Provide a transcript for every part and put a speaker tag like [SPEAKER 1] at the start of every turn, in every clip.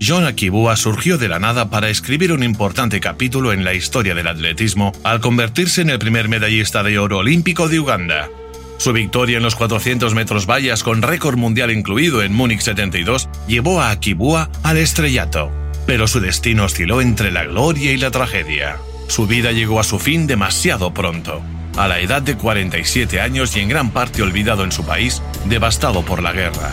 [SPEAKER 1] John Akibua surgió de la nada para escribir un importante capítulo en la historia del atletismo al convertirse en el primer medallista de oro olímpico de Uganda. Su victoria en los 400 metros vallas con récord mundial incluido en Múnich 72 llevó a Akibua al estrellato, pero su destino osciló entre la gloria y la tragedia. Su vida llegó a su fin demasiado pronto, a la edad de 47 años y en gran parte olvidado en su país, devastado por la guerra.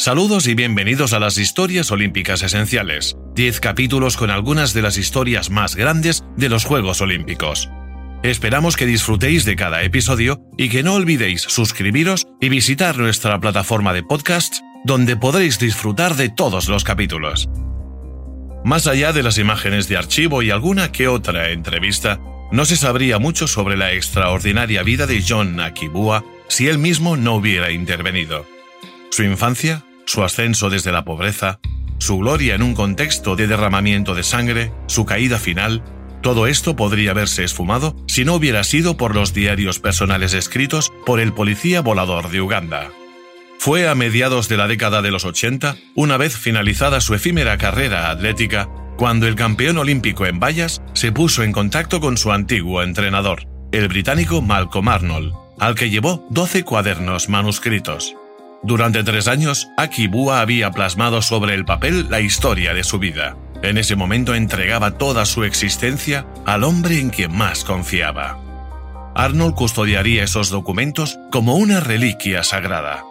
[SPEAKER 1] Saludos y bienvenidos a las historias olímpicas esenciales, 10 capítulos con algunas de las historias más grandes de los Juegos Olímpicos. Esperamos que disfrutéis de cada episodio y que no olvidéis suscribiros y visitar nuestra plataforma de podcasts donde podréis disfrutar de todos los capítulos. Más allá de las imágenes de archivo y alguna que otra entrevista, no se sabría mucho sobre la extraordinaria vida de John Akibua si él mismo no hubiera intervenido. Su infancia, su ascenso desde la pobreza, su gloria en un contexto de derramamiento de sangre, su caída final, todo esto podría haberse esfumado si no hubiera sido por los diarios personales escritos por el policía volador de Uganda. Fue a mediados de la década de los 80, una vez finalizada su efímera carrera atlética, cuando el campeón olímpico en vallas se puso en contacto con su antiguo entrenador, el británico Malcolm Arnold, al que llevó 12 cuadernos manuscritos. Durante tres años, Akibua había plasmado sobre el papel la historia de su vida. En ese momento entregaba toda su existencia al hombre en quien más confiaba. Arnold custodiaría esos documentos como una reliquia sagrada.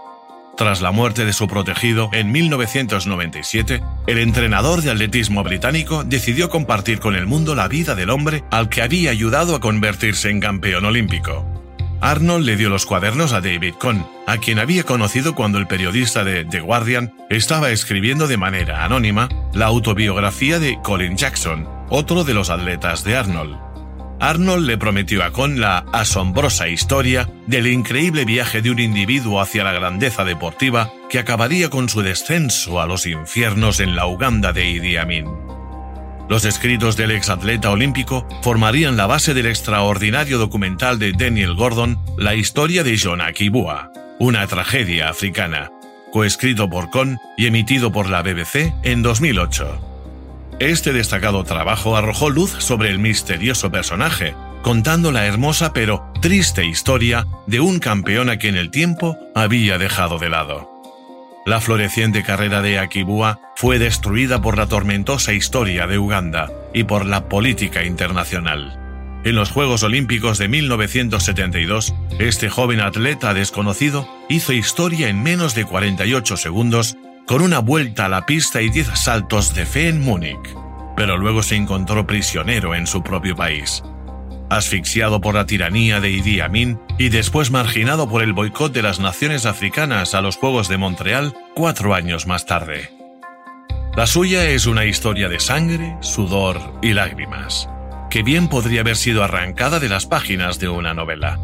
[SPEAKER 1] Tras la muerte de su protegido en 1997, el entrenador de atletismo británico decidió compartir con el mundo la vida del hombre al que había ayudado a convertirse en campeón olímpico. Arnold le dio los cuadernos a David Cohn, a quien había conocido cuando el periodista de The Guardian estaba escribiendo de manera anónima la autobiografía de Colin Jackson, otro de los atletas de Arnold. Arnold le prometió a Cohn la asombrosa historia del increíble viaje de un individuo hacia la grandeza deportiva que acabaría con su descenso a los infiernos en la Uganda de Idi Amin. Los escritos del exatleta olímpico formarían la base del extraordinario documental de Daniel Gordon, La historia de John Akibua, una tragedia africana, coescrito por Cohn y emitido por la BBC en 2008. Este destacado trabajo arrojó luz sobre el misterioso personaje, contando la hermosa pero triste historia de un campeón a quien el tiempo había dejado de lado. La floreciente carrera de Akibua fue destruida por la tormentosa historia de Uganda y por la política internacional. En los Juegos Olímpicos de 1972, este joven atleta desconocido hizo historia en menos de 48 segundos con una vuelta a la pista y 10 saltos de fe en Múnich, pero luego se encontró prisionero en su propio país asfixiado por la tiranía de Idi Amin y después marginado por el boicot de las naciones africanas a los Juegos de Montreal cuatro años más tarde. La suya es una historia de sangre, sudor y lágrimas, que bien podría haber sido arrancada de las páginas de una novela.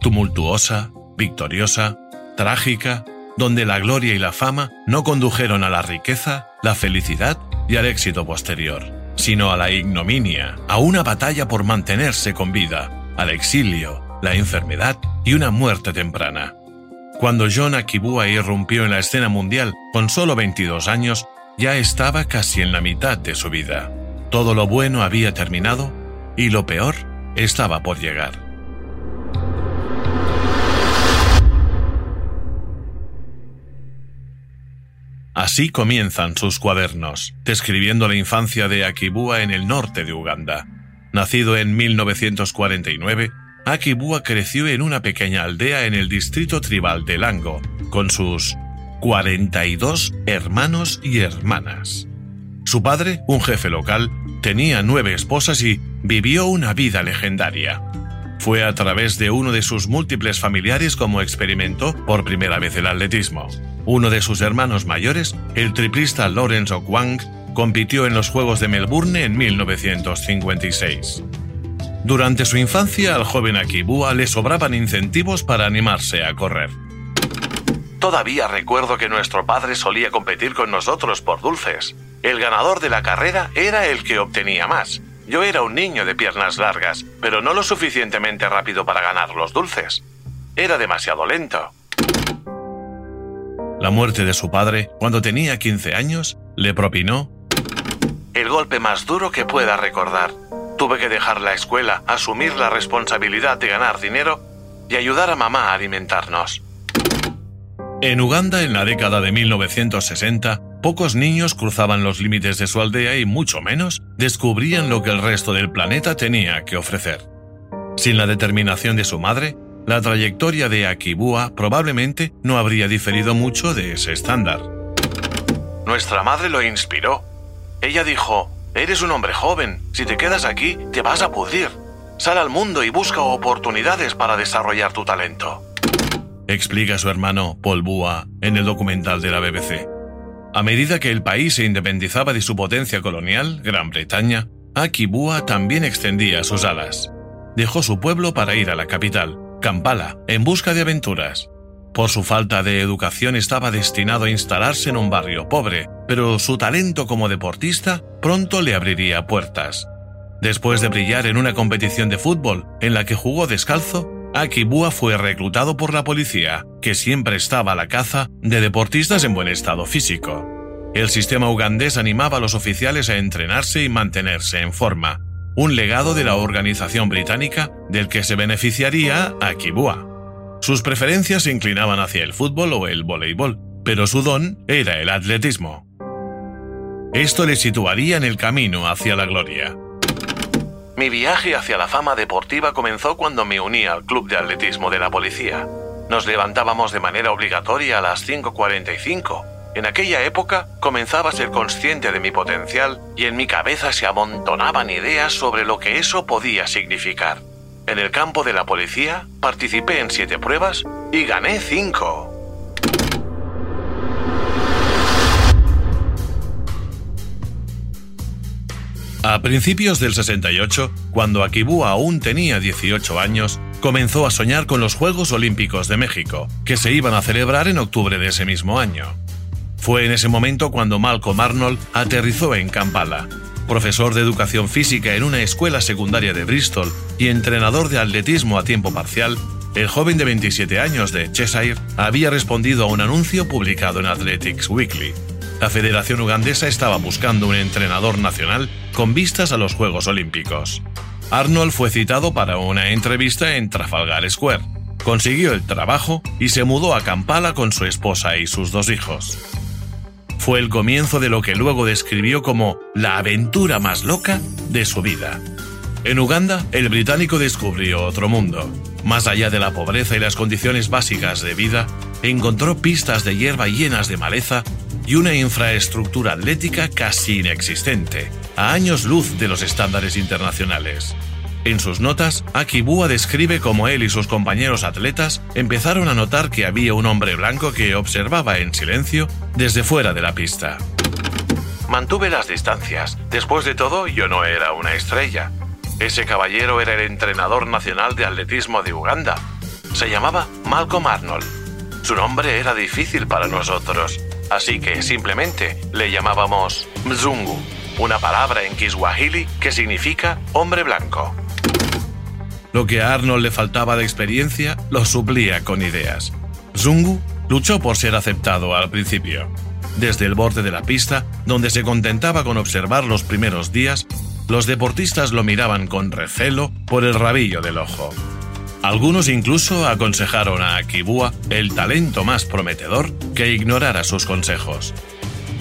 [SPEAKER 1] Tumultuosa, victoriosa, trágica, donde la gloria y la fama no condujeron a la riqueza, la felicidad y al éxito posterior sino a la ignominia, a una batalla por mantenerse con vida, al exilio, la enfermedad y una muerte temprana. Cuando John Akibua irrumpió en la escena mundial con solo 22 años, ya estaba casi en la mitad de su vida. Todo lo bueno había terminado y lo peor estaba por llegar. Así comienzan sus cuadernos, describiendo la infancia de Akibua en el norte de Uganda. Nacido en 1949, Akibua creció en una pequeña aldea en el distrito tribal de Lango, con sus 42 hermanos y hermanas. Su padre, un jefe local, tenía nueve esposas y vivió una vida legendaria. Fue a través de uno de sus múltiples familiares como experimentó por primera vez el atletismo. Uno de sus hermanos mayores, el triplista Lawrence Okwang, compitió en los Juegos de Melbourne en 1956. Durante su infancia, al joven Akibua le sobraban incentivos para animarse a correr.
[SPEAKER 2] Todavía recuerdo que nuestro padre solía competir con nosotros por dulces. El ganador de la carrera era el que obtenía más. Yo era un niño de piernas largas, pero no lo suficientemente rápido para ganar los dulces. Era demasiado lento.
[SPEAKER 1] La muerte de su padre, cuando tenía 15 años, le propinó
[SPEAKER 2] el golpe más duro que pueda recordar. Tuve que dejar la escuela, asumir la responsabilidad de ganar dinero y ayudar a mamá a alimentarnos.
[SPEAKER 1] En Uganda, en la década de 1960, Pocos niños cruzaban los límites de su aldea y mucho menos descubrían lo que el resto del planeta tenía que ofrecer. Sin la determinación de su madre, la trayectoria de Akibua probablemente no habría diferido mucho de ese estándar.
[SPEAKER 2] Nuestra madre lo inspiró. Ella dijo, Eres un hombre joven, si te quedas aquí te vas a pudrir. Sal al mundo y busca oportunidades para desarrollar tu talento.
[SPEAKER 1] Explica su hermano Paul Bua en el documental de la BBC. A medida que el país se independizaba de su potencia colonial, Gran Bretaña, Akibua también extendía sus alas. Dejó su pueblo para ir a la capital, Kampala, en busca de aventuras. Por su falta de educación estaba destinado a instalarse en un barrio pobre, pero su talento como deportista pronto le abriría puertas. Después de brillar en una competición de fútbol en la que jugó descalzo, Akibua fue reclutado por la policía, que siempre estaba a la caza de deportistas en buen estado físico. El sistema ugandés animaba a los oficiales a entrenarse y mantenerse en forma, un legado de la organización británica del que se beneficiaría Akibua. Sus preferencias se inclinaban hacia el fútbol o el voleibol, pero su don era el atletismo. Esto le situaría en el camino hacia la gloria.
[SPEAKER 2] Mi viaje hacia la fama deportiva comenzó cuando me uní al club de atletismo de la policía. Nos levantábamos de manera obligatoria a las 5.45. En aquella época comenzaba a ser consciente de mi potencial y en mi cabeza se amontonaban ideas sobre lo que eso podía significar. En el campo de la policía participé en siete pruebas y gané cinco.
[SPEAKER 1] A principios del 68, cuando Akibua aún tenía 18 años, comenzó a soñar con los Juegos Olímpicos de México, que se iban a celebrar en octubre de ese mismo año. Fue en ese momento cuando Malcolm Arnold aterrizó en Kampala. Profesor de educación física en una escuela secundaria de Bristol y entrenador de atletismo a tiempo parcial, el joven de 27 años de Cheshire había respondido a un anuncio publicado en Athletics Weekly la Federación Ugandesa estaba buscando un entrenador nacional con vistas a los Juegos Olímpicos. Arnold fue citado para una entrevista en Trafalgar Square. Consiguió el trabajo y se mudó a Kampala con su esposa y sus dos hijos. Fue el comienzo de lo que luego describió como la aventura más loca de su vida. En Uganda, el británico descubrió otro mundo. Más allá de la pobreza y las condiciones básicas de vida, encontró pistas de hierba llenas de maleza y una infraestructura atlética casi inexistente, a años luz de los estándares internacionales. En sus notas, Akibua describe cómo él y sus compañeros atletas empezaron a notar que había un hombre blanco que observaba en silencio desde fuera de la pista.
[SPEAKER 2] Mantuve las distancias. Después de todo, yo no era una estrella. Ese caballero era el entrenador nacional de atletismo de Uganda. Se llamaba Malcolm Arnold. Su nombre era difícil para nosotros, así que simplemente le llamábamos Mzungu, una palabra en Kiswahili que significa hombre blanco.
[SPEAKER 1] Lo que a Arnold le faltaba de experiencia lo suplía con ideas. Zungu luchó por ser aceptado al principio. Desde el borde de la pista, donde se contentaba con observar los primeros días, los deportistas lo miraban con recelo por el rabillo del ojo. Algunos incluso aconsejaron a Akibua, el talento más prometedor, que ignorara sus consejos.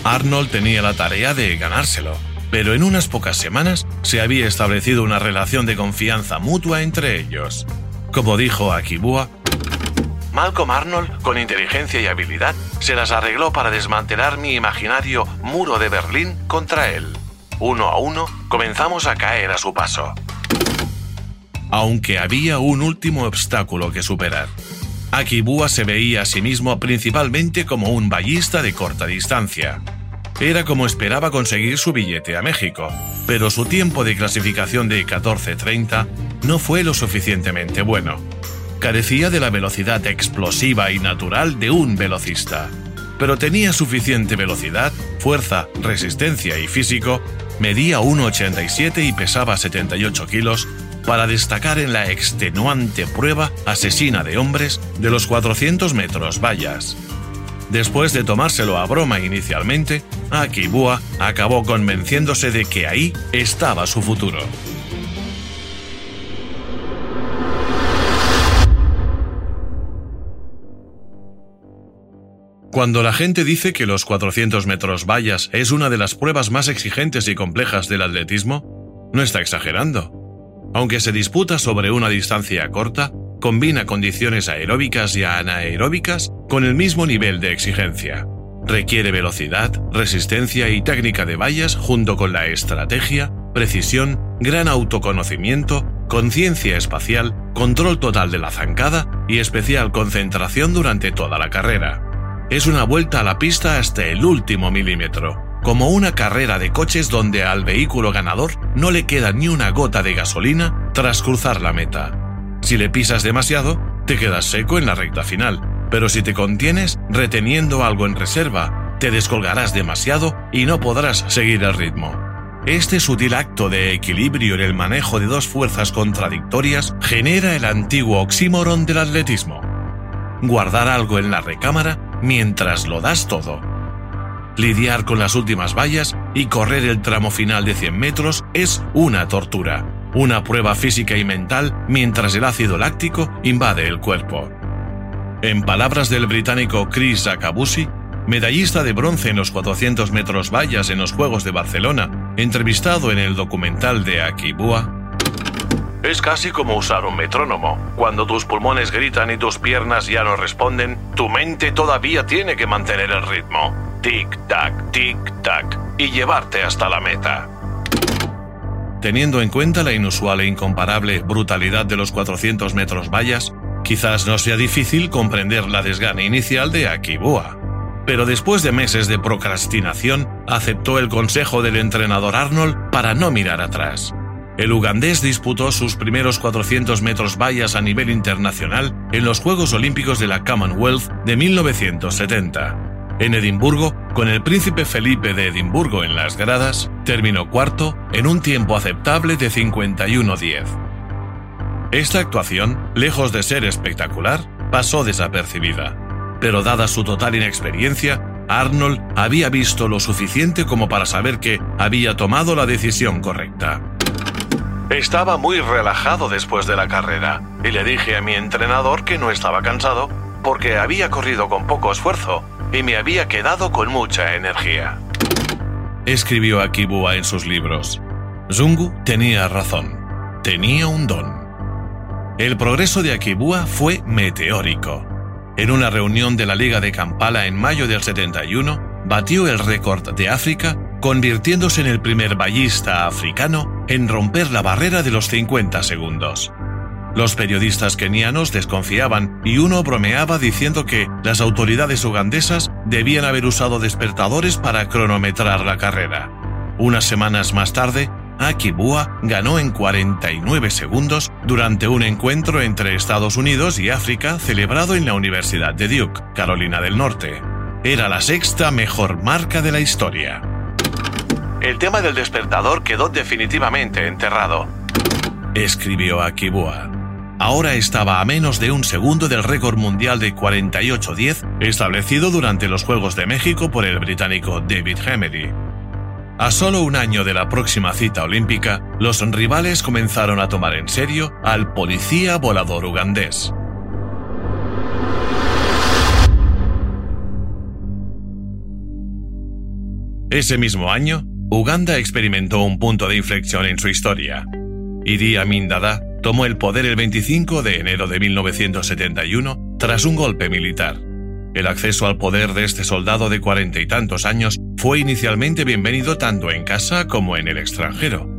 [SPEAKER 1] Arnold tenía la tarea de ganárselo, pero en unas pocas semanas se había establecido una relación de confianza mutua entre ellos. Como dijo Akibua,
[SPEAKER 2] Malcolm Arnold, con inteligencia y habilidad, se las arregló para desmantelar mi imaginario muro de Berlín contra él. Uno a uno, comenzamos a caer a su paso.
[SPEAKER 1] Aunque había un último obstáculo que superar. Akibua se veía a sí mismo principalmente como un ballista de corta distancia. Era como esperaba conseguir su billete a México, pero su tiempo de clasificación de 14.30 no fue lo suficientemente bueno carecía de la velocidad explosiva y natural de un velocista, pero tenía suficiente velocidad, fuerza, resistencia y físico, medía 1,87 y pesaba 78 kilos, para destacar en la extenuante prueba asesina de hombres de los 400 metros vallas. Después de tomárselo a broma inicialmente, Akibua acabó convenciéndose de que ahí estaba su futuro. Cuando la gente dice que los 400 metros vallas es una de las pruebas más exigentes y complejas del atletismo, no está exagerando. Aunque se disputa sobre una distancia corta, combina condiciones aeróbicas y anaeróbicas con el mismo nivel de exigencia. Requiere velocidad, resistencia y técnica de vallas junto con la estrategia, precisión, gran autoconocimiento, conciencia espacial, control total de la zancada y especial concentración durante toda la carrera es una vuelta a la pista hasta el último milímetro, como una carrera de coches donde al vehículo ganador no le queda ni una gota de gasolina tras cruzar la meta. Si le pisas demasiado, te quedas seco en la recta final, pero si te contienes reteniendo algo en reserva, te descolgarás demasiado y no podrás seguir el ritmo. Este sutil acto de equilibrio en el manejo de dos fuerzas contradictorias genera el antiguo oxímoron del atletismo. Guardar algo en la recámara mientras lo das todo. Lidiar con las últimas vallas y correr el tramo final de 100 metros es una tortura, una prueba física y mental mientras el ácido láctico invade el cuerpo. En palabras del británico Chris Akabusi, medallista de bronce en los 400 metros vallas en los Juegos de Barcelona, entrevistado en el documental de Akibua,
[SPEAKER 2] es casi como usar un metrónomo. Cuando tus pulmones gritan y tus piernas ya no responden, tu mente todavía tiene que mantener el ritmo. Tic-tac, tic-tac. Y llevarte hasta la meta.
[SPEAKER 1] Teniendo en cuenta la inusual e incomparable brutalidad de los 400 metros vallas, quizás no sea difícil comprender la desgana inicial de Akibua. Pero después de meses de procrastinación, aceptó el consejo del entrenador Arnold para no mirar atrás. El ugandés disputó sus primeros 400 metros vallas a nivel internacional en los Juegos Olímpicos de la Commonwealth de 1970. En Edimburgo, con el príncipe Felipe de Edimburgo en las gradas, terminó cuarto en un tiempo aceptable de 51-10. Esta actuación, lejos de ser espectacular, pasó desapercibida. Pero dada su total inexperiencia, Arnold había visto lo suficiente como para saber que había tomado la decisión correcta.
[SPEAKER 2] Estaba muy relajado después de la carrera y le dije a mi entrenador que no estaba cansado porque había corrido con poco esfuerzo y me había quedado con mucha energía.
[SPEAKER 1] Escribió Akibua en sus libros. Zungu tenía razón. Tenía un don. El progreso de Akibua fue meteórico. En una reunión de la Liga de Kampala en mayo del 71, batió el récord de África convirtiéndose en el primer ballista africano en romper la barrera de los 50 segundos. Los periodistas kenianos desconfiaban y uno bromeaba diciendo que las autoridades ugandesas debían haber usado despertadores para cronometrar la carrera. Unas semanas más tarde, Akibua ganó en 49 segundos durante un encuentro entre Estados Unidos y África celebrado en la Universidad de Duke, Carolina del Norte. Era la sexta mejor marca de la historia.
[SPEAKER 2] El tema del despertador quedó definitivamente enterrado.
[SPEAKER 1] Escribió Akibua. Ahora estaba a menos de un segundo del récord mundial de 48-10 establecido durante los Juegos de México por el británico David Hamedy. A solo un año de la próxima cita olímpica, los rivales comenzaron a tomar en serio al policía volador ugandés. Ese mismo año, Uganda experimentó un punto de inflexión en su historia. Idi Amin Dada tomó el poder el 25 de enero de 1971 tras un golpe militar. El acceso al poder de este soldado de cuarenta y tantos años fue inicialmente bienvenido tanto en casa como en el extranjero.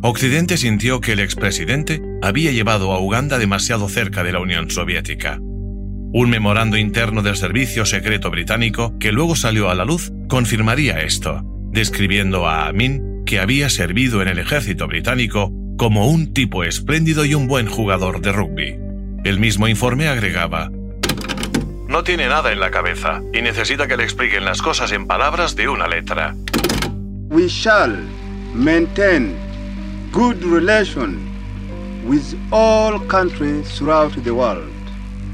[SPEAKER 1] Occidente sintió que el expresidente había llevado a Uganda demasiado cerca de la Unión Soviética. Un memorando interno del Servicio Secreto Británico, que luego salió a la luz, confirmaría esto, describiendo a Amin que había servido en el ejército británico como un tipo espléndido y un buen jugador de rugby. El mismo informe agregaba,
[SPEAKER 2] No tiene nada en la cabeza y necesita que le expliquen las cosas en palabras de una letra.
[SPEAKER 3] We shall maintain good relation with all countries throughout the world.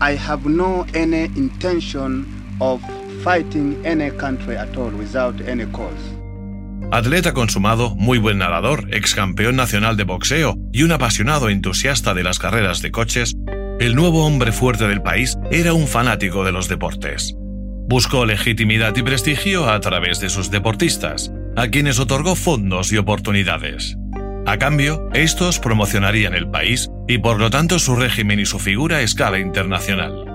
[SPEAKER 3] I have no any intention of fighting any country at all without any cause.
[SPEAKER 1] Atleta consumado, muy buen nadador, ex campeón nacional de boxeo y un apasionado entusiasta de las carreras de coches, el nuevo hombre fuerte del país era un fanático de los deportes. Buscó legitimidad y prestigio a través de sus deportistas, a quienes otorgó fondos y oportunidades. A cambio, estos promocionarían el país y por lo tanto su régimen y su figura a escala internacional.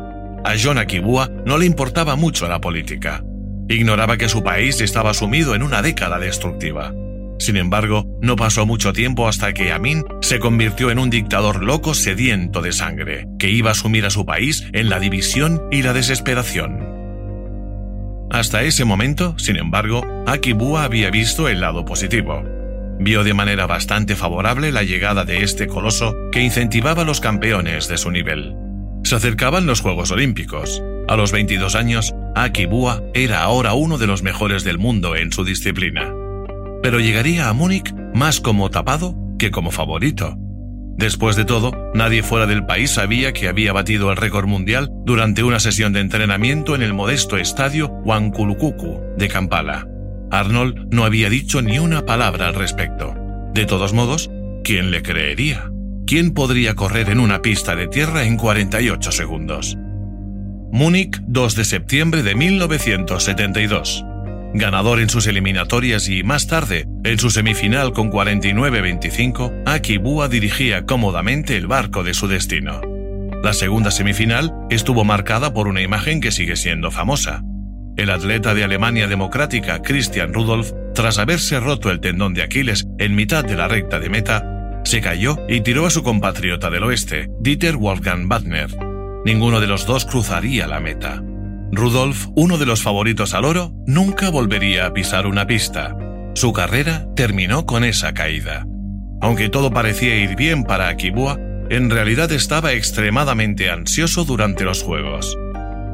[SPEAKER 1] A John Akibua no le importaba mucho la política. Ignoraba que su país estaba sumido en una década destructiva. Sin embargo, no pasó mucho tiempo hasta que Amin se convirtió en un dictador loco sediento de sangre, que iba a sumir a su país en la división y la desesperación. Hasta ese momento, sin embargo, Akibua había visto el lado positivo. Vio de manera bastante favorable la llegada de este coloso que incentivaba a los campeones de su nivel. Se acercaban los Juegos Olímpicos. A los 22 años, Akibua era ahora uno de los mejores del mundo en su disciplina. Pero llegaría a Múnich más como tapado que como favorito. Después de todo, nadie fuera del país sabía que había batido el récord mundial durante una sesión de entrenamiento en el modesto estadio Wankulukuku de Kampala. Arnold no había dicho ni una palabra al respecto. De todos modos, ¿quién le creería? ¿Quién podría correr en una pista de tierra en 48 segundos? Múnich, 2 de septiembre de 1972. Ganador en sus eliminatorias y más tarde, en su semifinal con 49-25, Akibua dirigía cómodamente el barco de su destino. La segunda semifinal estuvo marcada por una imagen que sigue siendo famosa. El atleta de Alemania Democrática Christian Rudolph, tras haberse roto el tendón de Aquiles en mitad de la recta de meta, se cayó y tiró a su compatriota del oeste, Dieter Wolfgang Wagner. Ninguno de los dos cruzaría la meta. Rudolf, uno de los favoritos al oro, nunca volvería a pisar una pista. Su carrera terminó con esa caída. Aunque todo parecía ir bien para Akibua, en realidad estaba extremadamente ansioso durante los Juegos.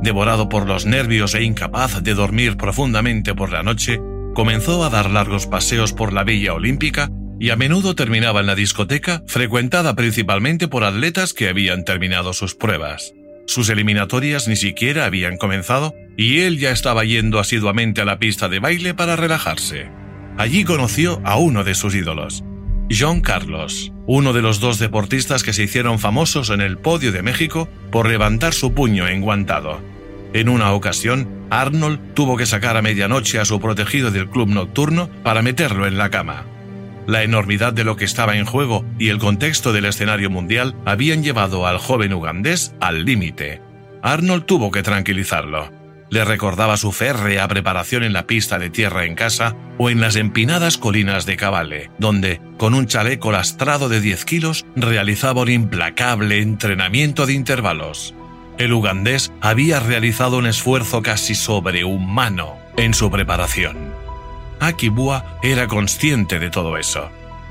[SPEAKER 1] Devorado por los nervios e incapaz de dormir profundamente por la noche, comenzó a dar largos paseos por la Villa Olímpica y a menudo terminaba en la discoteca, frecuentada principalmente por atletas que habían terminado sus pruebas. Sus eliminatorias ni siquiera habían comenzado y él ya estaba yendo asiduamente a la pista de baile para relajarse. Allí conoció a uno de sus ídolos, John Carlos, uno de los dos deportistas que se hicieron famosos en el podio de México por levantar su puño enguantado. En una ocasión, Arnold tuvo que sacar a medianoche a su protegido del club nocturno para meterlo en la cama. La enormidad de lo que estaba en juego y el contexto del escenario mundial habían llevado al joven ugandés al límite. Arnold tuvo que tranquilizarlo. Le recordaba su férrea preparación en la pista de tierra en casa o en las empinadas colinas de Cabale, donde, con un chaleco lastrado de 10 kilos, realizaba un implacable entrenamiento de intervalos. El ugandés había realizado un esfuerzo casi sobrehumano en su preparación. Akibua era consciente de todo eso.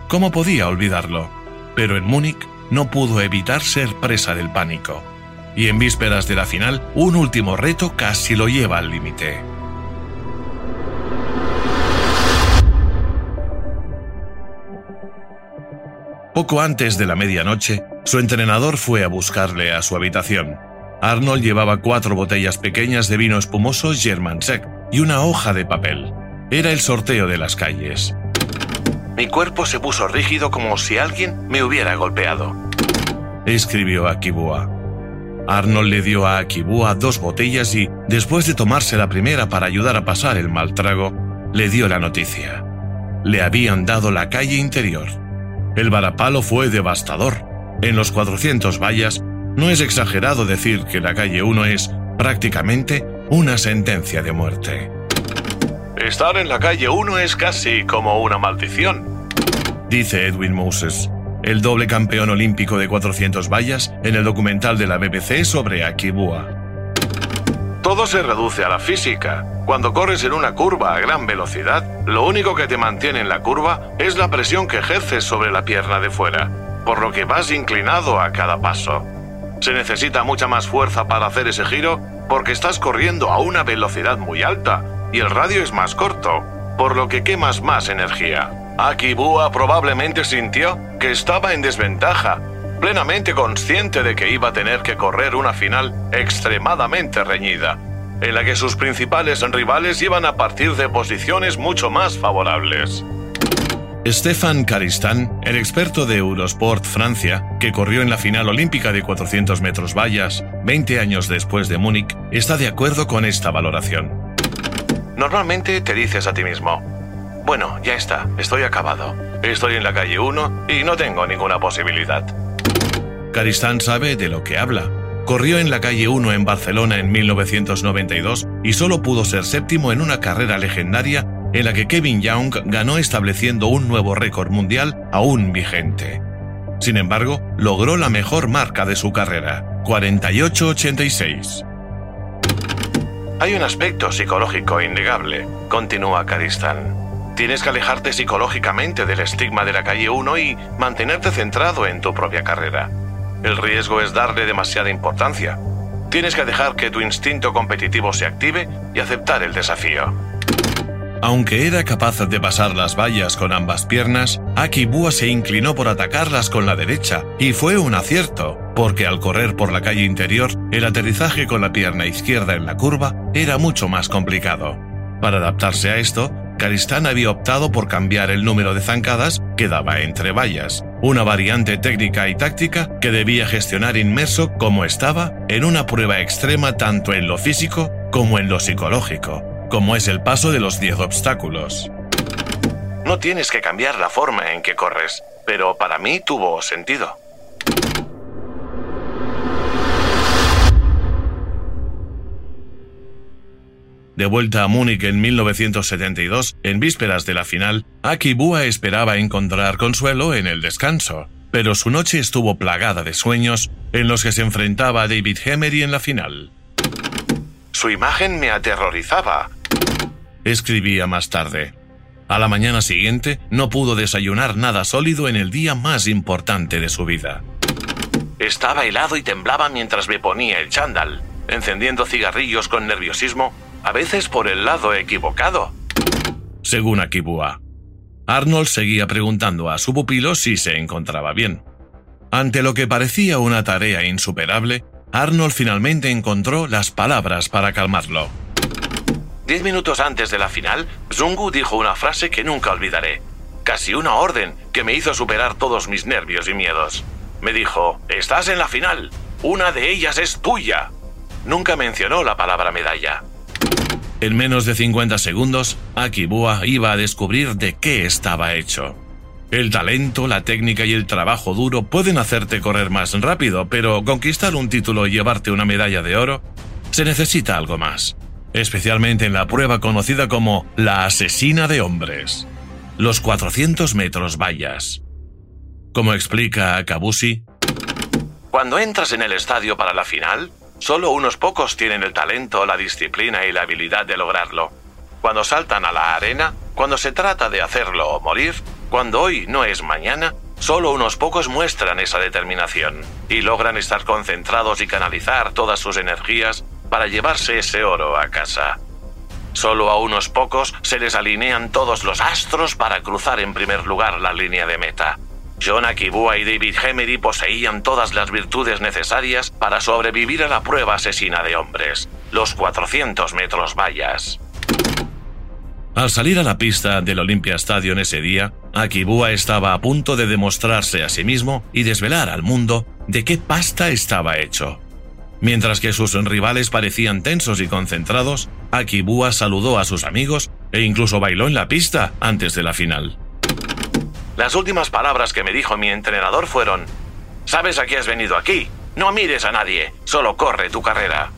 [SPEAKER 1] ¿Cómo podía olvidarlo? Pero en Múnich no pudo evitar ser presa del pánico. Y en vísperas de la final, un último reto casi lo lleva al límite. Poco antes de la medianoche, su entrenador fue a buscarle a su habitación. Arnold llevaba cuatro botellas pequeñas de vino espumoso German y una hoja de papel. Era el sorteo de las calles.
[SPEAKER 2] Mi cuerpo se puso rígido como si alguien me hubiera golpeado.
[SPEAKER 1] Escribió Akibua. Arnold le dio a Akibua dos botellas y, después de tomarse la primera para ayudar a pasar el mal trago, le dio la noticia. Le habían dado la calle interior. El varapalo fue devastador. En los 400 vallas, no es exagerado decir que la calle 1 es, prácticamente, una sentencia de muerte.
[SPEAKER 2] Estar en la calle 1 es casi como una maldición,
[SPEAKER 1] dice Edwin Moses, el doble campeón olímpico de 400 vallas en el documental de la BBC sobre Akibua.
[SPEAKER 2] Todo se reduce a la física. Cuando corres en una curva a gran velocidad, lo único que te mantiene en la curva es la presión que ejerces sobre la pierna de fuera, por lo que vas inclinado a cada paso. Se necesita mucha más fuerza para hacer ese giro porque estás corriendo a una velocidad muy alta y el radio es más corto, por lo que quemas más energía. Akibua probablemente sintió que estaba en desventaja, plenamente consciente de que iba a tener que correr una final extremadamente reñida, en la que sus principales rivales iban a partir de posiciones mucho más favorables.
[SPEAKER 1] Stefan Karistán, el experto de Eurosport Francia, que corrió en la final olímpica de 400 metros vallas 20 años después de Múnich, está de acuerdo con esta valoración.
[SPEAKER 2] Normalmente te dices a ti mismo, bueno, ya está, estoy acabado. Estoy en la calle 1 y no tengo ninguna posibilidad.
[SPEAKER 1] Caristán sabe de lo que habla. Corrió en la calle 1 en Barcelona en 1992 y solo pudo ser séptimo en una carrera legendaria en la que Kevin Young ganó estableciendo un nuevo récord mundial aún vigente. Sin embargo, logró la mejor marca de su carrera, 48.86.
[SPEAKER 2] Hay un aspecto psicológico innegable, continúa Karistán. Tienes que alejarte psicológicamente del estigma de la calle 1 y mantenerte centrado en tu propia carrera. El riesgo es darle demasiada importancia. Tienes que dejar que tu instinto competitivo se active y aceptar el desafío.
[SPEAKER 1] Aunque era capaz de pasar las vallas con ambas piernas, Akibua se inclinó por atacarlas con la derecha, y fue un acierto, porque al correr por la calle interior, el aterrizaje con la pierna izquierda en la curva era mucho más complicado. Para adaptarse a esto, Caristán había optado por cambiar el número de zancadas que daba entre vallas, una variante técnica y táctica que debía gestionar inmerso como estaba en una prueba extrema tanto en lo físico como en lo psicológico, como es el paso de los 10 obstáculos.
[SPEAKER 2] No tienes que cambiar la forma en que corres, pero para mí tuvo sentido.
[SPEAKER 1] De vuelta a Múnich en 1972, en vísperas de la final, Akibua esperaba encontrar consuelo en el descanso, pero su noche estuvo plagada de sueños en los que se enfrentaba a David Hemery en la final.
[SPEAKER 2] Su imagen me aterrorizaba,
[SPEAKER 1] escribía más tarde. A la mañana siguiente no pudo desayunar nada sólido en el día más importante de su vida.
[SPEAKER 2] Estaba helado y temblaba mientras me ponía el chándal, encendiendo cigarrillos con nerviosismo a veces por el lado equivocado.
[SPEAKER 1] Según Akibua, Arnold seguía preguntando a su pupilo si se encontraba bien. Ante lo que parecía una tarea insuperable, Arnold finalmente encontró las palabras para calmarlo.
[SPEAKER 2] Diez minutos antes de la final, Zungu dijo una frase que nunca olvidaré. Casi una orden que me hizo superar todos mis nervios y miedos. Me dijo, estás en la final. Una de ellas es tuya. Nunca mencionó la palabra medalla.
[SPEAKER 1] En menos de 50 segundos, Akibua iba a descubrir de qué estaba hecho. El talento, la técnica y el trabajo duro pueden hacerte correr más rápido, pero conquistar un título y llevarte una medalla de oro, se necesita algo más, especialmente en la prueba conocida como la asesina de hombres, los 400 metros vallas. Como explica Akabushi,
[SPEAKER 2] cuando entras en el estadio para la final, Solo unos pocos tienen el talento, la disciplina y la habilidad de lograrlo. Cuando saltan a la arena, cuando se trata de hacerlo o morir, cuando hoy no es mañana, solo unos pocos muestran esa determinación y logran estar concentrados y canalizar todas sus energías para llevarse ese oro a casa. Solo a unos pocos se les alinean todos los astros para cruzar en primer lugar la línea de meta. John Akibua y David Hemery poseían todas las virtudes necesarias para sobrevivir a la prueba asesina de hombres, los 400 metros vallas.
[SPEAKER 1] Al salir a la pista del Olympia Stadium ese día, Akibua estaba a punto de demostrarse a sí mismo y desvelar al mundo de qué pasta estaba hecho. Mientras que sus rivales parecían tensos y concentrados, Akibua saludó a sus amigos e incluso bailó en la pista antes de la final.
[SPEAKER 2] Las últimas palabras que me dijo mi entrenador fueron, ¿sabes a qué has venido aquí? No mires a nadie, solo corre tu carrera.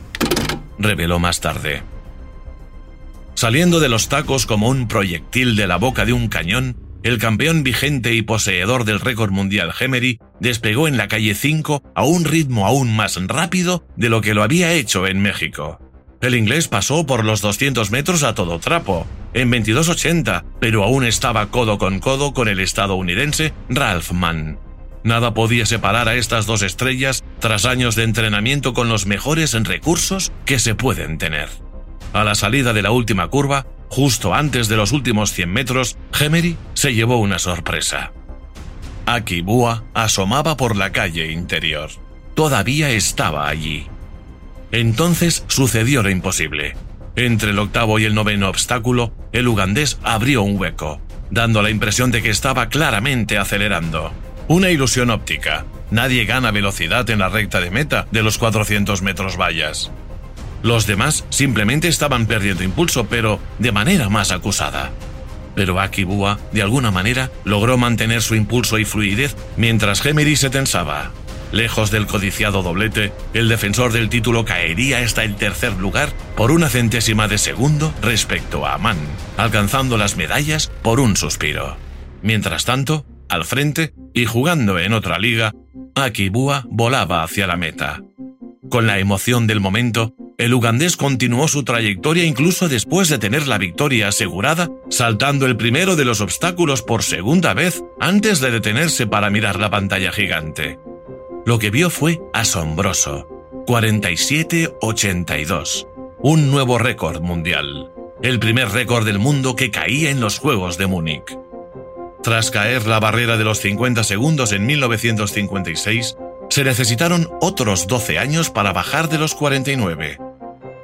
[SPEAKER 1] Reveló más tarde. Saliendo de los tacos como un proyectil de la boca de un cañón, el campeón vigente y poseedor del récord mundial Hemery despegó en la calle 5 a un ritmo aún más rápido de lo que lo había hecho en México. El inglés pasó por los 200 metros a todo trapo, en 22.80, pero aún estaba codo con codo con el estadounidense Ralph Mann. Nada podía separar a estas dos estrellas tras años de entrenamiento con los mejores recursos que se pueden tener. A la salida de la última curva, justo antes de los últimos 100 metros, Hemery se llevó una sorpresa. Akibua asomaba por la calle interior. Todavía estaba allí. Entonces sucedió lo imposible. Entre el octavo y el noveno obstáculo, el ugandés abrió un hueco, dando la impresión de que estaba claramente acelerando. Una ilusión óptica. Nadie gana velocidad en la recta de meta de los 400 metros vallas. Los demás simplemente estaban perdiendo impulso, pero de manera más acusada. Pero Akibua, de alguna manera, logró mantener su impulso y fluidez mientras Gemery se tensaba. Lejos del codiciado doblete, el defensor del título caería hasta el tercer lugar por una centésima de segundo respecto a Mann, alcanzando las medallas por un suspiro. Mientras tanto, al frente y jugando en otra liga, Akibua volaba hacia la meta. Con la emoción del momento, el ugandés continuó su trayectoria incluso después de tener la victoria asegurada, saltando el primero de los obstáculos por segunda vez antes de detenerse para mirar la pantalla gigante. Lo que vio fue asombroso. 47-82. Un nuevo récord mundial. El primer récord del mundo que caía en los Juegos de Múnich. Tras caer la barrera de los 50 segundos en 1956, se necesitaron otros 12 años para bajar de los 49.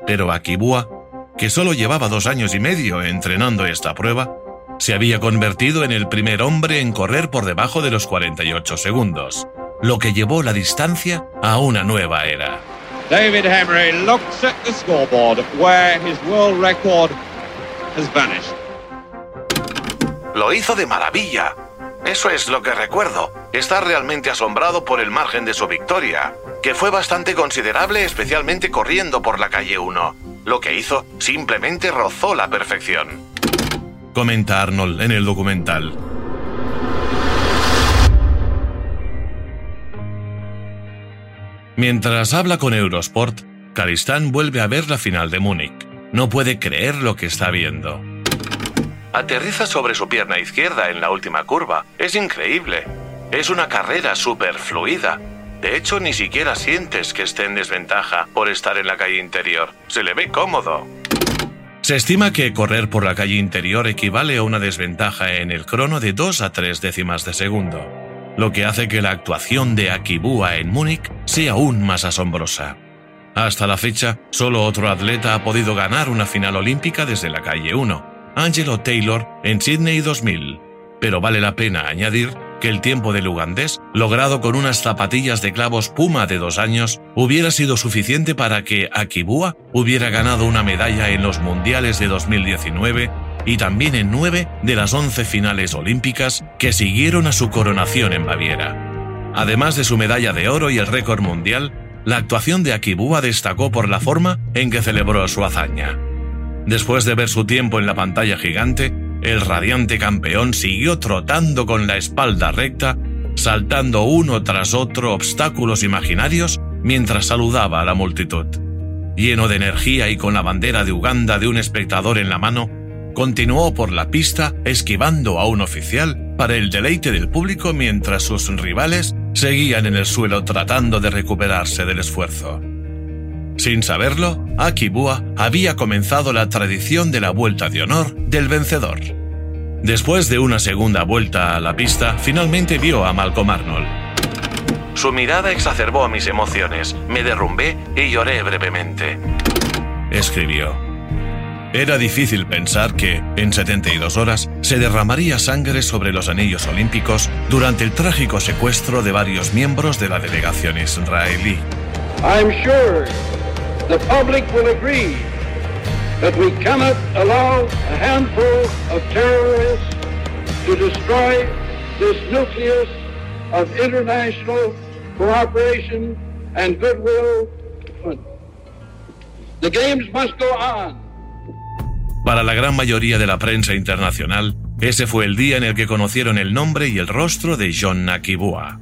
[SPEAKER 1] Pero Akibua, que solo llevaba dos años y medio entrenando esta prueba, se había convertido en el primer hombre en correr por debajo de los 48 segundos lo que llevó la distancia a una nueva era.
[SPEAKER 4] David Henry looks at the scoreboard where his world record has vanished.
[SPEAKER 2] Lo hizo de maravilla. Eso es lo que recuerdo. Está realmente asombrado por el margen de su victoria, que fue bastante considerable especialmente corriendo por la calle 1. Lo que hizo simplemente rozó la perfección.
[SPEAKER 1] Comenta Arnold en el documental. Mientras habla con Eurosport, Karistán vuelve a ver la final de Múnich. No puede creer lo que está viendo.
[SPEAKER 2] Aterriza sobre su pierna izquierda en la última curva. Es increíble. Es una carrera súper fluida. De hecho, ni siquiera sientes que esté en desventaja por estar en la calle interior. Se le ve cómodo.
[SPEAKER 1] Se estima que correr por la calle interior equivale a una desventaja en el crono de 2 a 3 décimas de segundo lo que hace que la actuación de Akibua en Múnich sea aún más asombrosa. Hasta la fecha, solo otro atleta ha podido ganar una final olímpica desde la calle 1, Angelo Taylor en Sydney 2000, pero vale la pena añadir que el tiempo del ugandés, logrado con unas zapatillas de clavos Puma de dos años, hubiera sido suficiente para que Akibua hubiera ganado una medalla en los Mundiales de 2019 y también en nueve de las once finales olímpicas que siguieron a su coronación en Baviera. Además de su medalla de oro y el récord mundial, la actuación de Akibua destacó por la forma en que celebró su hazaña. Después de ver su tiempo en la pantalla gigante, el radiante campeón siguió trotando con la espalda recta, saltando uno tras otro obstáculos imaginarios mientras saludaba a la multitud. Lleno de energía y con la bandera de Uganda de un espectador en la mano, continuó por la pista esquivando a un oficial para el deleite del público mientras sus rivales seguían en el suelo tratando de recuperarse del esfuerzo. Sin saberlo, Akibua había comenzado la tradición de la vuelta de honor del vencedor. Después de una segunda vuelta a la pista, finalmente vio a Malcolm Arnold.
[SPEAKER 2] Su mirada exacerbó mis emociones, me derrumbé y lloré brevemente.
[SPEAKER 1] Escribió. Era difícil pensar que, en 72 horas, se derramaría sangre sobre los anillos olímpicos durante el trágico secuestro de varios miembros de la delegación israelí.
[SPEAKER 4] I'm sure the public will agree
[SPEAKER 5] that we cannot allow a handful of terrorists to destroy this nucleus of international cooperation and goodwill. The games must go on.
[SPEAKER 1] Para la gran mayoría de la prensa internacional, ese fue el día en el que conocieron el nombre y el rostro de John Nakibua.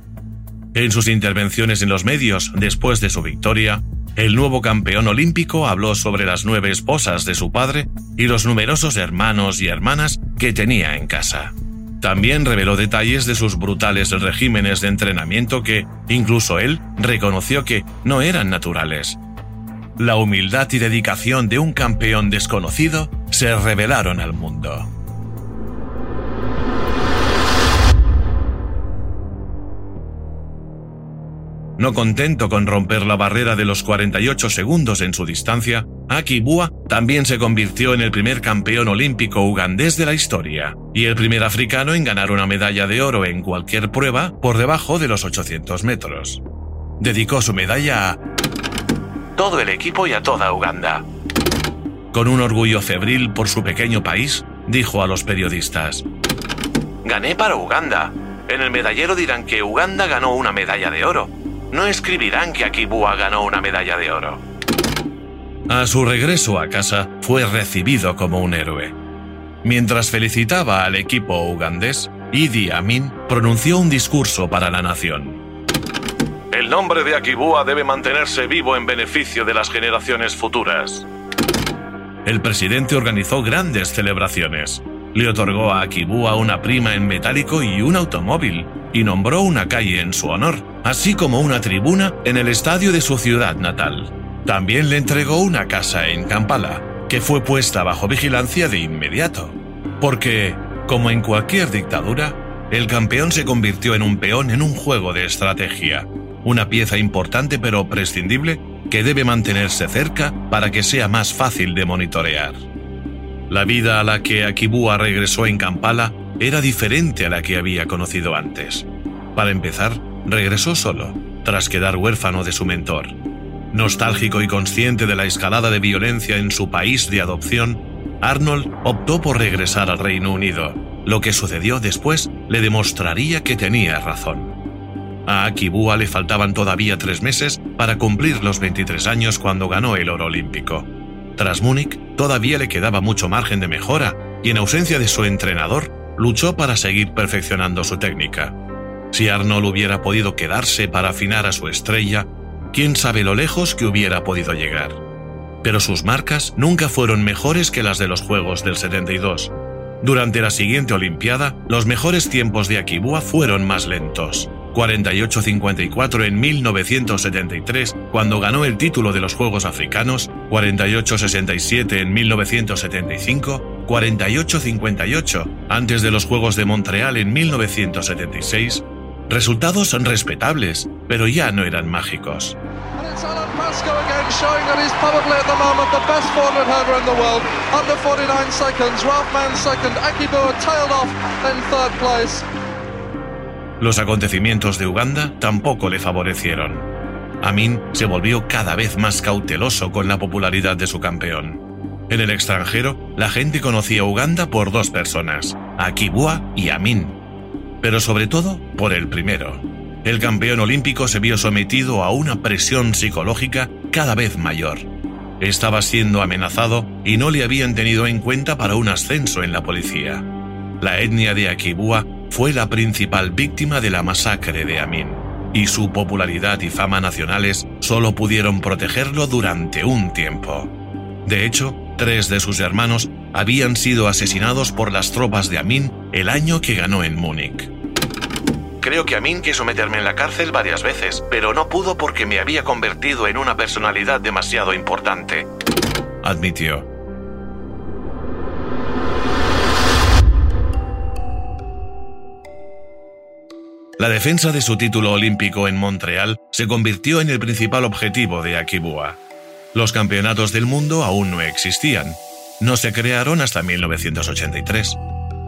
[SPEAKER 1] En sus intervenciones en los medios después de su victoria, el nuevo campeón olímpico habló sobre las nueve esposas de su padre y los numerosos hermanos y hermanas que tenía en casa. También reveló detalles de sus brutales regímenes de entrenamiento que, incluso él, reconoció que no eran naturales. La humildad y dedicación de un campeón desconocido se revelaron al mundo. No contento con romper la barrera de los 48 segundos en su distancia, Aki Bua también se convirtió en el primer campeón olímpico ugandés de la historia y el primer africano en ganar una medalla de oro en cualquier prueba por debajo de los 800 metros. Dedicó su medalla a
[SPEAKER 2] todo el equipo y a toda Uganda.
[SPEAKER 1] Con un orgullo febril por su pequeño país, dijo a los periodistas.
[SPEAKER 2] Gané para Uganda. En el medallero dirán que Uganda ganó una medalla de oro no escribirán que Akibua ganó una medalla de oro.
[SPEAKER 1] A su regreso a casa fue recibido como un héroe. Mientras felicitaba al equipo ugandés, Idi Amin pronunció un discurso para la nación.
[SPEAKER 2] El nombre de Akibua debe mantenerse vivo en beneficio de las generaciones futuras.
[SPEAKER 1] El presidente organizó grandes celebraciones. Le otorgó a Akibua una prima en metálico y un automóvil, y nombró una calle en su honor, así como una tribuna en el estadio de su ciudad natal. También le entregó una casa en Kampala, que fue puesta bajo vigilancia de inmediato, porque, como en cualquier dictadura, el campeón se convirtió en un peón en un juego de estrategia, una pieza importante pero prescindible que debe mantenerse cerca para que sea más fácil de monitorear. La vida a la que Akibua regresó en Kampala era diferente a la que había conocido antes. Para empezar, regresó solo, tras quedar huérfano de su mentor. Nostálgico y consciente de la escalada de violencia en su país de adopción, Arnold optó por regresar al Reino Unido. Lo que sucedió después le demostraría que tenía razón. A Akibua le faltaban todavía tres meses para cumplir los 23 años cuando ganó el oro olímpico. Tras Múnich, todavía le quedaba mucho margen de mejora y en ausencia de su entrenador, luchó para seguir perfeccionando su técnica. Si Arnold hubiera podido quedarse para afinar a su estrella, quién sabe lo lejos que hubiera podido llegar. Pero sus marcas nunca fueron mejores que las de los Juegos del 72. Durante la siguiente Olimpiada, los mejores tiempos de Akibua fueron más lentos. 48-54 en 1973, cuando ganó el título de los Juegos Africanos, 48-67 en 1975, 48-58 antes de los Juegos de Montreal en 1976, resultados respetables, pero ya no eran mágicos. Los acontecimientos de Uganda tampoco le favorecieron. Amin se volvió cada vez más cauteloso con la popularidad de su campeón. En el extranjero, la gente conocía a Uganda por dos personas, Akibua y Amin, pero sobre todo por el primero. El campeón olímpico se vio sometido a una presión psicológica cada vez mayor. Estaba siendo amenazado y no le habían tenido en cuenta para un ascenso en la policía. La etnia de Akibua fue la principal víctima de la masacre de Amin, y su popularidad y fama nacionales solo pudieron protegerlo durante un tiempo. De hecho, tres de sus hermanos habían sido asesinados por las tropas de Amin el año que ganó en Múnich.
[SPEAKER 2] Creo que Amin quiso meterme en la cárcel varias veces, pero no pudo porque me había convertido en una personalidad demasiado importante,
[SPEAKER 1] admitió. La defensa de su título olímpico en Montreal se convirtió en el principal objetivo de Akibua. Los campeonatos del mundo aún no existían. No se crearon hasta 1983.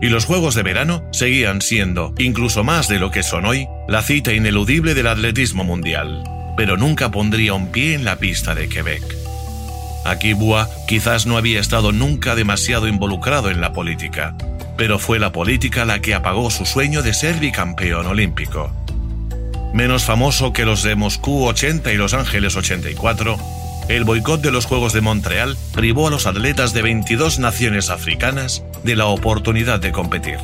[SPEAKER 1] Y los Juegos de Verano seguían siendo, incluso más de lo que son hoy, la cita ineludible del atletismo mundial. Pero nunca pondría un pie en la pista de Quebec. Akibua quizás no había estado nunca demasiado involucrado en la política, pero fue la política la que apagó su sueño de ser bicampeón olímpico. Menos famoso que los de Moscú 80 y Los Ángeles 84, el boicot de los Juegos de Montreal privó a los atletas de 22 naciones africanas de la oportunidad de competir.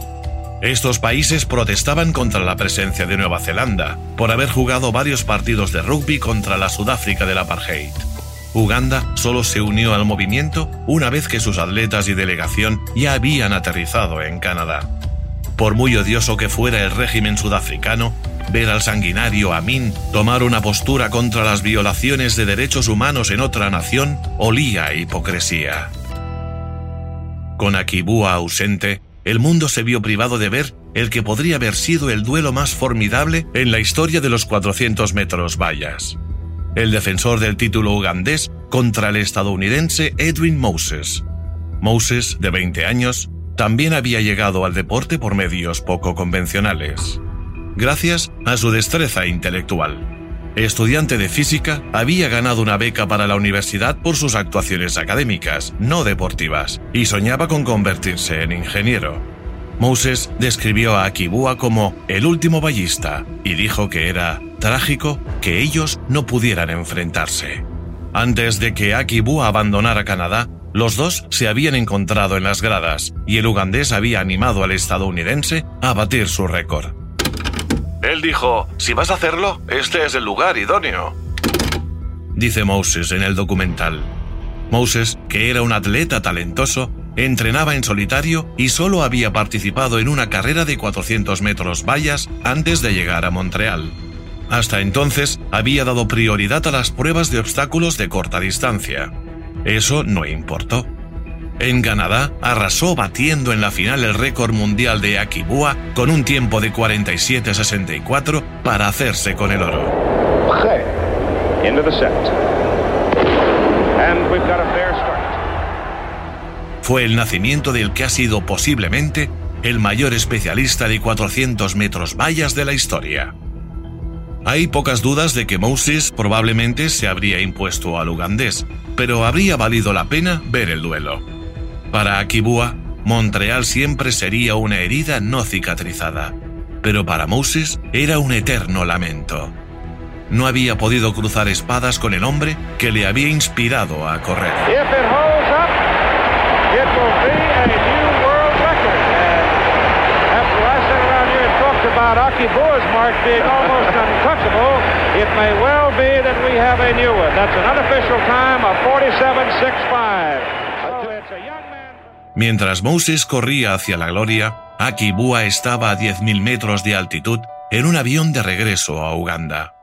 [SPEAKER 1] Estos países protestaban contra la presencia de Nueva Zelanda por haber jugado varios partidos de rugby contra la Sudáfrica del apartheid. Uganda solo se unió al movimiento una vez que sus atletas y delegación ya habían aterrizado en Canadá. Por muy odioso que fuera el régimen sudafricano, ver al sanguinario Amin tomar una postura contra las violaciones de derechos humanos en otra nación olía a hipocresía. Con Akibua ausente, el mundo se vio privado de ver el que podría haber sido el duelo más formidable en la historia de los 400 metros vallas. El defensor del título ugandés contra el estadounidense Edwin Moses. Moses, de 20 años, también había llegado al deporte por medios poco convencionales. Gracias a su destreza intelectual. Estudiante de física, había ganado una beca para la universidad por sus actuaciones académicas, no deportivas, y soñaba con convertirse en ingeniero. Moses describió a Akibua como el último ballista y dijo que era trágico que ellos no pudieran enfrentarse. Antes de que Akibua abandonara Canadá, los dos se habían encontrado en las gradas y el ugandés había animado al estadounidense a batir su récord.
[SPEAKER 2] Él dijo, si vas a hacerlo, este es el lugar idóneo.
[SPEAKER 1] Dice Moses en el documental. Moses, que era un atleta talentoso, entrenaba en solitario y solo había participado en una carrera de 400 metros vallas antes de llegar a Montreal. Hasta entonces había dado prioridad a las pruebas de obstáculos de corta distancia. Eso no importó. En Canadá arrasó batiendo en la final el récord mundial de Akibua con un tiempo de 47-64 para hacerse con el oro. Fue el nacimiento del que ha sido posiblemente el mayor especialista de 400 metros vallas de la historia. Hay pocas dudas de que Moses probablemente se habría impuesto al ugandés, pero habría valido la pena ver el duelo. Para Akibua, Montreal siempre sería una herida no cicatrizada, pero para Moses era un eterno lamento. No había podido cruzar espadas con el hombre que le había inspirado a correr. About Akibua's mark being almost untouchable, it may well be that we have a new one. That's an unofficial time of 47.65. Mientras Moses corría hacia la gloria, Akibua estaba a 10.000 metros de altitud en un avión de regreso a Uganda.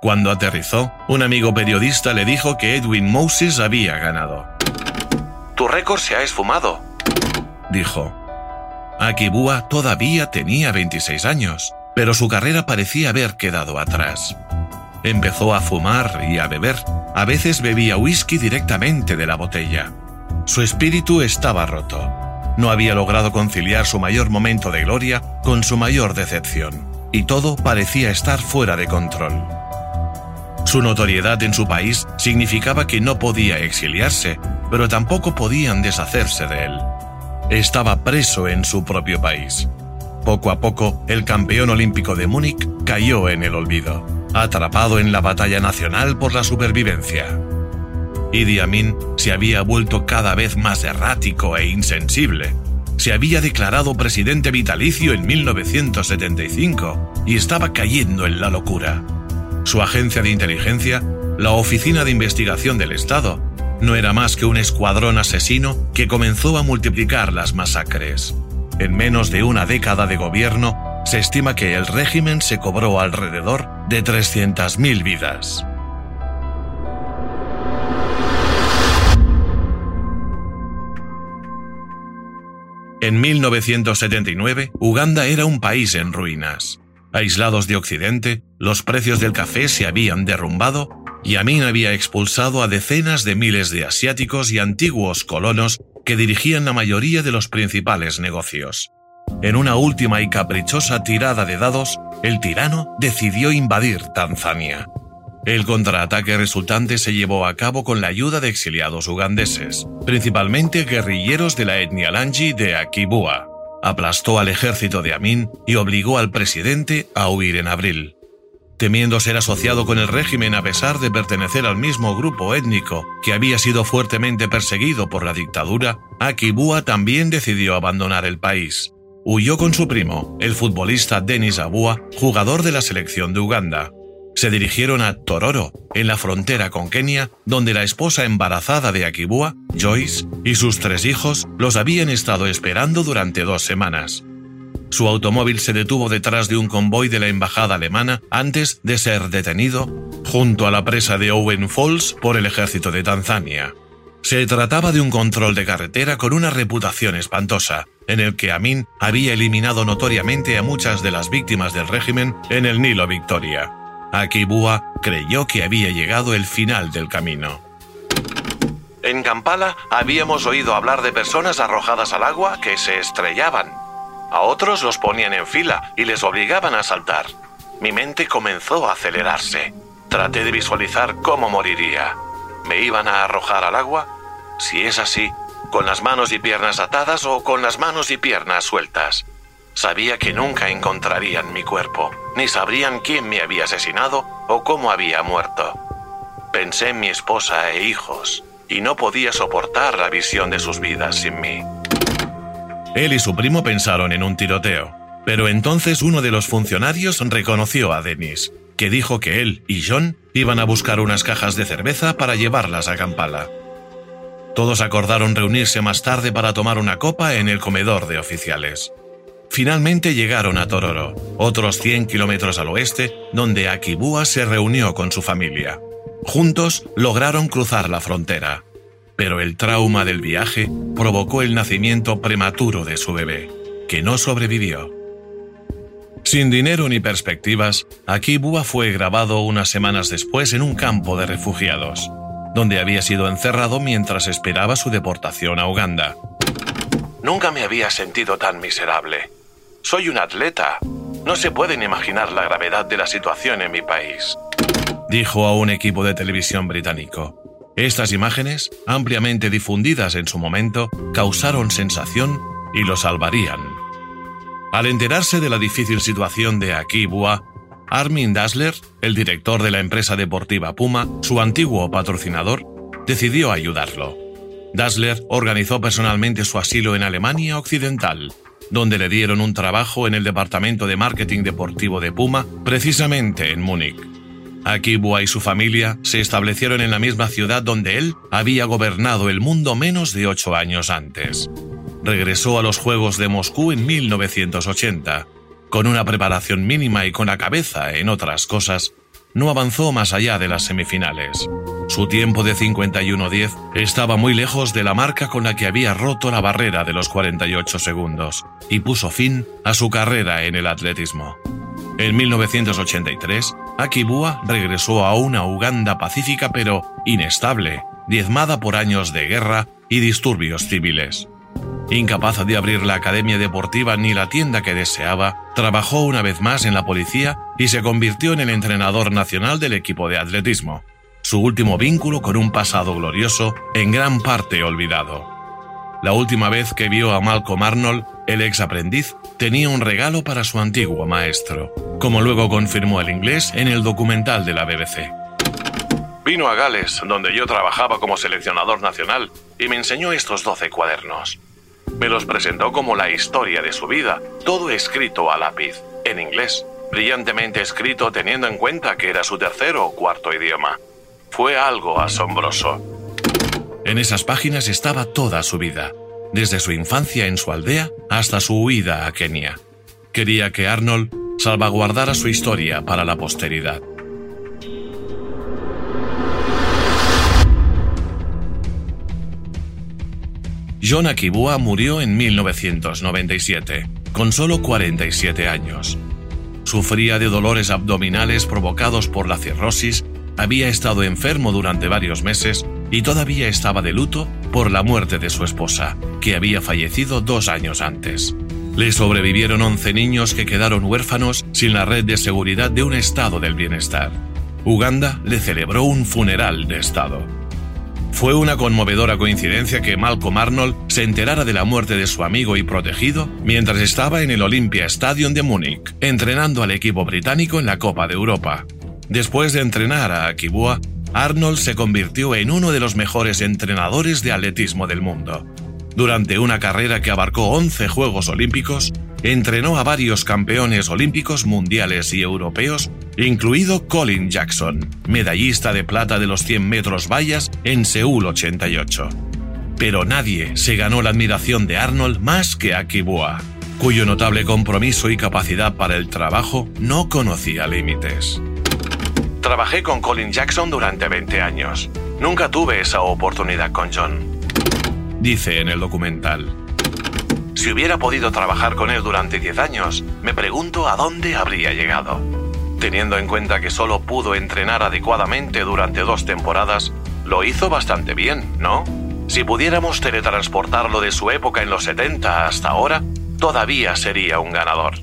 [SPEAKER 1] Cuando aterrizó, un amigo periodista le dijo que Edwin Moses había ganado.
[SPEAKER 2] Tu récord se ha esfumado,
[SPEAKER 1] dijo. Akibua todavía tenía 26 años, pero su carrera parecía haber quedado atrás. Empezó a fumar y a beber. A veces bebía whisky directamente de la botella. Su espíritu estaba roto. No había logrado conciliar su mayor momento de gloria con su mayor decepción, y todo parecía estar fuera de control. Su notoriedad en su país significaba que no podía exiliarse, pero tampoco podían deshacerse de él estaba preso en su propio país. Poco a poco, el campeón olímpico de Múnich cayó en el olvido, atrapado en la batalla nacional por la supervivencia. Idi Amin se había vuelto cada vez más errático e insensible. Se había declarado presidente vitalicio en 1975 y estaba cayendo en la locura. Su agencia de inteligencia, la Oficina de Investigación del Estado, no era más que un escuadrón asesino que comenzó a multiplicar las masacres. En menos de una década de gobierno, se estima que el régimen se cobró alrededor de 300.000 vidas. En 1979, Uganda era un país en ruinas. Aislados de Occidente, los precios del café se habían derrumbado y Amin había expulsado a decenas de miles de asiáticos y antiguos colonos que dirigían la mayoría de los principales negocios. En una última y caprichosa tirada de dados, el tirano decidió invadir Tanzania. El contraataque resultante se llevó a cabo con la ayuda de exiliados ugandeses, principalmente guerrilleros de la etnia Lanji de Akibua. Aplastó al ejército de Amin y obligó al presidente a huir en abril. Temiendo ser asociado con el régimen a pesar de pertenecer al mismo grupo étnico que había sido fuertemente perseguido por la dictadura, Akibua también decidió abandonar el país. Huyó con su primo, el futbolista Denis Abua, jugador de la selección de Uganda, se dirigieron a Tororo, en la frontera con Kenia, donde la esposa embarazada de Akibua, Joyce, y sus tres hijos los habían estado esperando durante dos semanas. Su automóvil se detuvo detrás de un convoy de la embajada alemana antes de ser detenido junto a la presa de Owen Falls por el ejército de Tanzania. Se trataba de un control de carretera con una reputación espantosa, en el que Amin había eliminado notoriamente a muchas de las víctimas del régimen en el Nilo Victoria. Akibua creyó que había llegado el final del camino.
[SPEAKER 2] En Kampala habíamos oído hablar de personas arrojadas al agua que se estrellaban. A otros los ponían en fila y les obligaban a saltar. Mi mente comenzó a acelerarse. Traté de visualizar cómo moriría. ¿Me iban a arrojar al agua? Si es así, con las manos y piernas atadas o con las manos y piernas sueltas. Sabía que nunca encontrarían mi cuerpo, ni sabrían quién me había asesinado o cómo había muerto. Pensé en mi esposa e hijos, y no podía soportar la visión de sus vidas sin mí.
[SPEAKER 1] Él y su primo pensaron en un tiroteo, pero entonces uno de los funcionarios reconoció a Dennis, que dijo que él y John iban a buscar unas cajas de cerveza para llevarlas a Kampala. Todos acordaron reunirse más tarde para tomar una copa en el comedor de oficiales. Finalmente llegaron a Tororo, otros 100 kilómetros al oeste, donde Akibua se reunió con su familia. Juntos lograron cruzar la frontera, pero el trauma del viaje provocó el nacimiento prematuro de su bebé, que no sobrevivió. Sin dinero ni perspectivas, Akibua fue grabado unas semanas después en un campo de refugiados, donde había sido encerrado mientras esperaba su deportación a Uganda.
[SPEAKER 2] Nunca me había sentido tan miserable. Soy un atleta. No se pueden imaginar la gravedad de la situación en mi país.
[SPEAKER 1] Dijo a un equipo de televisión británico. Estas imágenes, ampliamente difundidas en su momento, causaron sensación y lo salvarían. Al enterarse de la difícil situación de Akibua, Armin Dassler, el director de la empresa deportiva Puma, su antiguo patrocinador, decidió ayudarlo. Dassler organizó personalmente su asilo en Alemania Occidental donde le dieron un trabajo en el departamento de marketing deportivo de Puma, precisamente en Múnich. Akibua y su familia se establecieron en la misma ciudad donde él había gobernado el mundo menos de ocho años antes. Regresó a los Juegos de Moscú en 1980. Con una preparación mínima y con la cabeza en otras cosas, no avanzó más allá de las semifinales. Su tiempo de 51-10 estaba muy lejos de la marca con la que había roto la barrera de los 48 segundos y puso fin a su carrera en el atletismo. En 1983, Akibua regresó a una Uganda pacífica pero inestable, diezmada por años de guerra y disturbios civiles. Incapaz de abrir la academia deportiva ni la tienda que deseaba, trabajó una vez más en la policía y se convirtió en el entrenador nacional del equipo de atletismo su último vínculo con un pasado glorioso en gran parte olvidado. La última vez que vio a Malcolm Arnold, el ex aprendiz, tenía un regalo para su antiguo maestro, como luego confirmó el inglés en el documental de la BBC.
[SPEAKER 2] Vino a Gales, donde yo trabajaba como seleccionador nacional, y me enseñó estos 12 cuadernos. Me los presentó como la historia de su vida, todo escrito a lápiz, en inglés, brillantemente escrito teniendo en cuenta que era su tercero o cuarto idioma. Fue algo asombroso.
[SPEAKER 1] En esas páginas estaba toda su vida, desde su infancia en su aldea hasta su huida a Kenia. Quería que Arnold salvaguardara su historia para la posteridad. John Akibua murió en 1997, con solo 47 años. Sufría de dolores abdominales provocados por la cirrosis había estado enfermo durante varios meses y todavía estaba de luto por la muerte de su esposa, que había fallecido dos años antes. Le sobrevivieron 11 niños que quedaron huérfanos sin la red de seguridad de un estado del bienestar. Uganda le celebró un funeral de Estado. Fue una conmovedora coincidencia que Malcolm Arnold se enterara de la muerte de su amigo y protegido mientras estaba en el Olympia Stadium de Múnich, entrenando al equipo británico en la Copa de Europa. Después de entrenar a Akibua, Arnold se convirtió en uno de los mejores entrenadores de atletismo del mundo. Durante una carrera que abarcó 11 Juegos Olímpicos, entrenó a varios campeones olímpicos mundiales y europeos, incluido Colin Jackson, medallista de plata de los 100 metros vallas en Seúl 88. Pero nadie se ganó la admiración de Arnold más que Akibua, cuyo notable compromiso y capacidad para el trabajo no conocía límites.
[SPEAKER 2] Trabajé con Colin Jackson durante 20 años. Nunca tuve esa oportunidad con John.
[SPEAKER 1] Dice en el documental.
[SPEAKER 2] Si hubiera podido trabajar con él durante 10 años, me pregunto a dónde habría llegado. Teniendo en cuenta que solo pudo entrenar adecuadamente durante dos temporadas, lo hizo bastante bien, ¿no? Si pudiéramos teletransportarlo de su época en los 70 hasta ahora, todavía sería un ganador.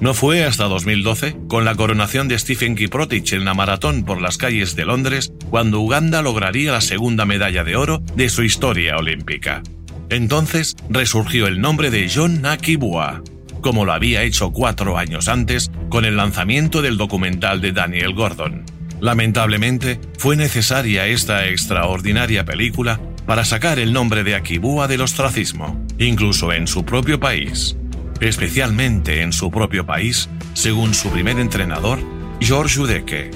[SPEAKER 1] No fue hasta 2012, con la coronación de Stephen Kiprotich en la maratón por las calles de Londres, cuando Uganda lograría la segunda medalla de oro de su historia olímpica. Entonces resurgió el nombre de John Nakibua, como lo había hecho cuatro años antes con el lanzamiento del documental de Daniel Gordon. Lamentablemente, fue necesaria esta extraordinaria película para sacar el nombre de Akibua del ostracismo, incluso en su propio país especialmente en su propio país, según su primer entrenador, George Udeke.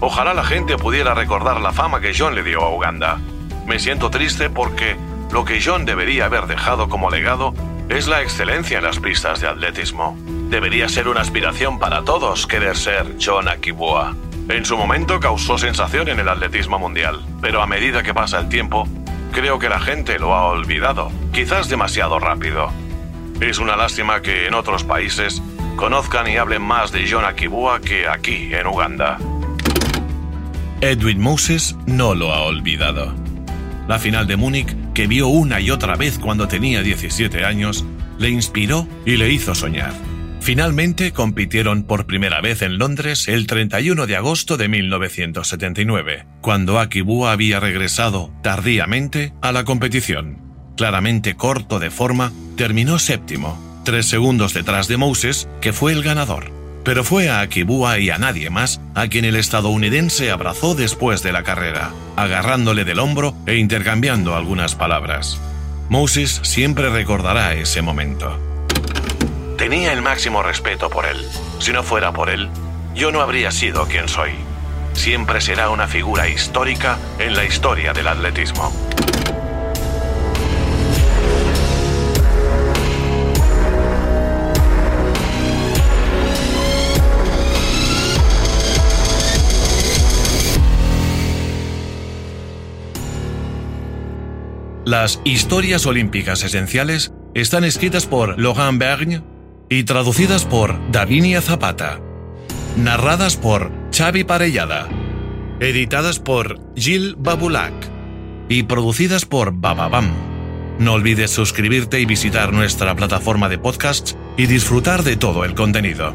[SPEAKER 2] Ojalá la gente pudiera recordar la fama que John le dio a Uganda. Me siento triste porque lo que John debería haber dejado como legado es la excelencia en las pistas de atletismo. Debería ser una aspiración para todos querer ser John Akibua. En su momento causó sensación en el atletismo mundial, pero a medida que pasa el tiempo, creo que la gente lo ha olvidado, quizás demasiado rápido. Es una lástima que en otros países conozcan y hablen más de John Akibua que aquí, en Uganda.
[SPEAKER 1] Edwin Moses no lo ha olvidado. La final de Múnich, que vio una y otra vez cuando tenía 17 años, le inspiró y le hizo soñar. Finalmente compitieron por primera vez en Londres el 31 de agosto de 1979, cuando Akibua había regresado tardíamente a la competición claramente corto de forma, terminó séptimo, tres segundos detrás de Moses, que fue el ganador. Pero fue a Akibua y a nadie más a quien el estadounidense abrazó después de la carrera, agarrándole del hombro e intercambiando algunas palabras. Moses siempre recordará ese momento.
[SPEAKER 2] Tenía el máximo respeto por él. Si no fuera por él, yo no habría sido quien soy. Siempre será una figura histórica en la historia del atletismo.
[SPEAKER 1] Las historias olímpicas esenciales están escritas por Laurent Bergne y traducidas por Davinia Zapata. Narradas por Xavi Parellada. Editadas por Gilles Babulac. Y producidas por Bababam. No olvides suscribirte y visitar nuestra plataforma de podcasts y disfrutar de todo el contenido.